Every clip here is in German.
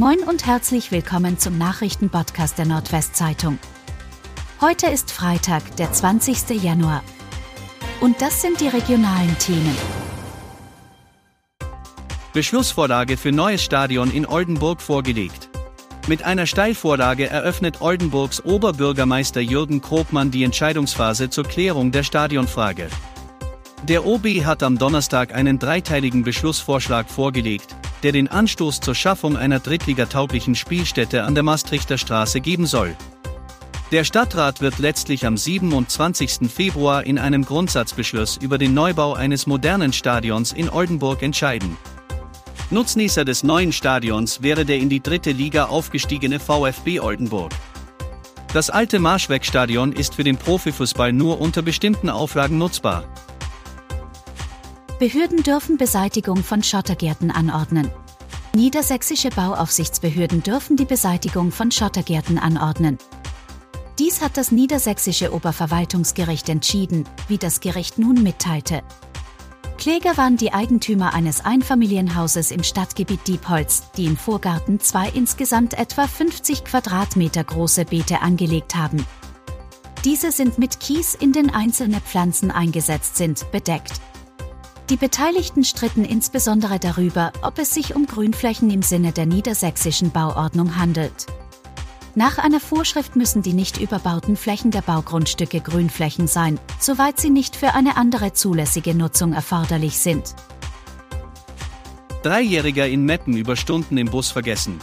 Moin und herzlich willkommen zum Nachrichtenpodcast der Nordwestzeitung. Heute ist Freitag, der 20. Januar. Und das sind die regionalen Themen. Beschlussvorlage für neues Stadion in Oldenburg vorgelegt. Mit einer Steilvorlage eröffnet Oldenburgs Oberbürgermeister Jürgen Krogmann die Entscheidungsphase zur Klärung der Stadionfrage. Der OB hat am Donnerstag einen dreiteiligen Beschlussvorschlag vorgelegt, der den Anstoß zur Schaffung einer drittligatauglichen Spielstätte an der Maastrichter Straße geben soll. Der Stadtrat wird letztlich am 27. Februar in einem Grundsatzbeschluss über den Neubau eines modernen Stadions in Oldenburg entscheiden. Nutznießer des neuen Stadions wäre der in die dritte Liga aufgestiegene VfB Oldenburg. Das alte Marschwegstadion ist für den Profifußball nur unter bestimmten Auflagen nutzbar. Behörden dürfen Beseitigung von Schottergärten anordnen. Niedersächsische Bauaufsichtsbehörden dürfen die Beseitigung von Schottergärten anordnen. Dies hat das Niedersächsische Oberverwaltungsgericht entschieden, wie das Gericht nun mitteilte. Kläger waren die Eigentümer eines Einfamilienhauses im Stadtgebiet Diepholz, die im Vorgarten zwei insgesamt etwa 50 Quadratmeter große Beete angelegt haben. Diese sind mit Kies, in den einzelne Pflanzen eingesetzt sind, bedeckt. Die Beteiligten stritten insbesondere darüber, ob es sich um Grünflächen im Sinne der niedersächsischen Bauordnung handelt. Nach einer Vorschrift müssen die nicht überbauten Flächen der Baugrundstücke Grünflächen sein, soweit sie nicht für eine andere zulässige Nutzung erforderlich sind. Dreijähriger in Meppen über Stunden im Bus vergessen.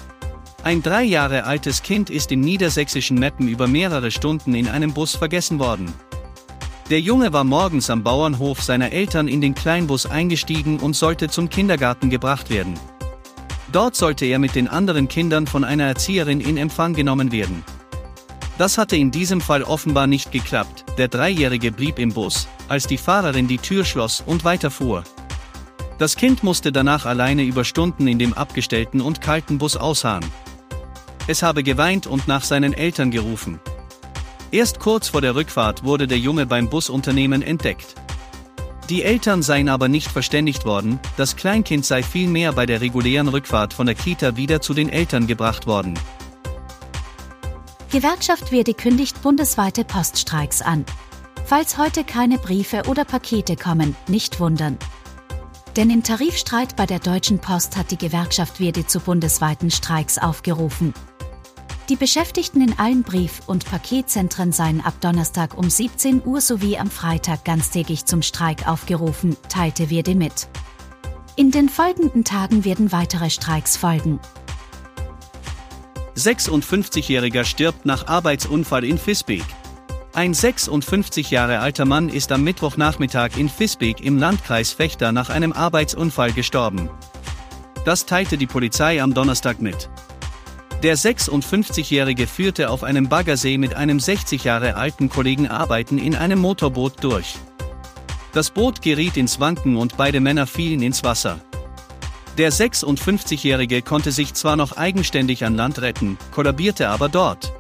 Ein drei Jahre altes Kind ist im niedersächsischen Meppen über mehrere Stunden in einem Bus vergessen worden. Der Junge war morgens am Bauernhof seiner Eltern in den Kleinbus eingestiegen und sollte zum Kindergarten gebracht werden. Dort sollte er mit den anderen Kindern von einer Erzieherin in Empfang genommen werden. Das hatte in diesem Fall offenbar nicht geklappt, der Dreijährige blieb im Bus, als die Fahrerin die Tür schloss und weiterfuhr. Das Kind musste danach alleine über Stunden in dem abgestellten und kalten Bus ausharren. Es habe geweint und nach seinen Eltern gerufen. Erst kurz vor der Rückfahrt wurde der Junge beim Busunternehmen entdeckt. Die Eltern seien aber nicht verständigt worden, das Kleinkind sei vielmehr bei der regulären Rückfahrt von der Kita wieder zu den Eltern gebracht worden. Gewerkschaft Werde kündigt bundesweite Poststreiks an. Falls heute keine Briefe oder Pakete kommen, nicht wundern. Denn im Tarifstreit bei der Deutschen Post hat die Gewerkschaft Werde zu bundesweiten Streiks aufgerufen. Die Beschäftigten in allen Brief- und Paketzentren seien ab Donnerstag um 17 Uhr sowie am Freitag ganztägig zum Streik aufgerufen, teilte Wirde mit. In den folgenden Tagen werden weitere Streiks folgen. 56-Jähriger stirbt nach Arbeitsunfall in Fisbeek. Ein 56 Jahre alter Mann ist am Mittwochnachmittag in Fisbeek im Landkreis Fechter nach einem Arbeitsunfall gestorben. Das teilte die Polizei am Donnerstag mit. Der 56-Jährige führte auf einem Baggersee mit einem 60 Jahre alten Kollegen Arbeiten in einem Motorboot durch. Das Boot geriet ins Wanken und beide Männer fielen ins Wasser. Der 56-Jährige konnte sich zwar noch eigenständig an Land retten, kollabierte aber dort.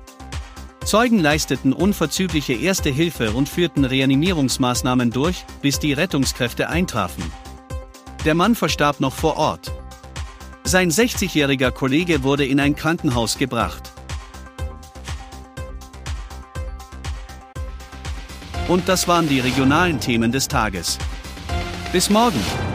Zeugen leisteten unverzügliche Erste Hilfe und führten Reanimierungsmaßnahmen durch, bis die Rettungskräfte eintrafen. Der Mann verstarb noch vor Ort. Sein 60-jähriger Kollege wurde in ein Krankenhaus gebracht. Und das waren die regionalen Themen des Tages. Bis morgen!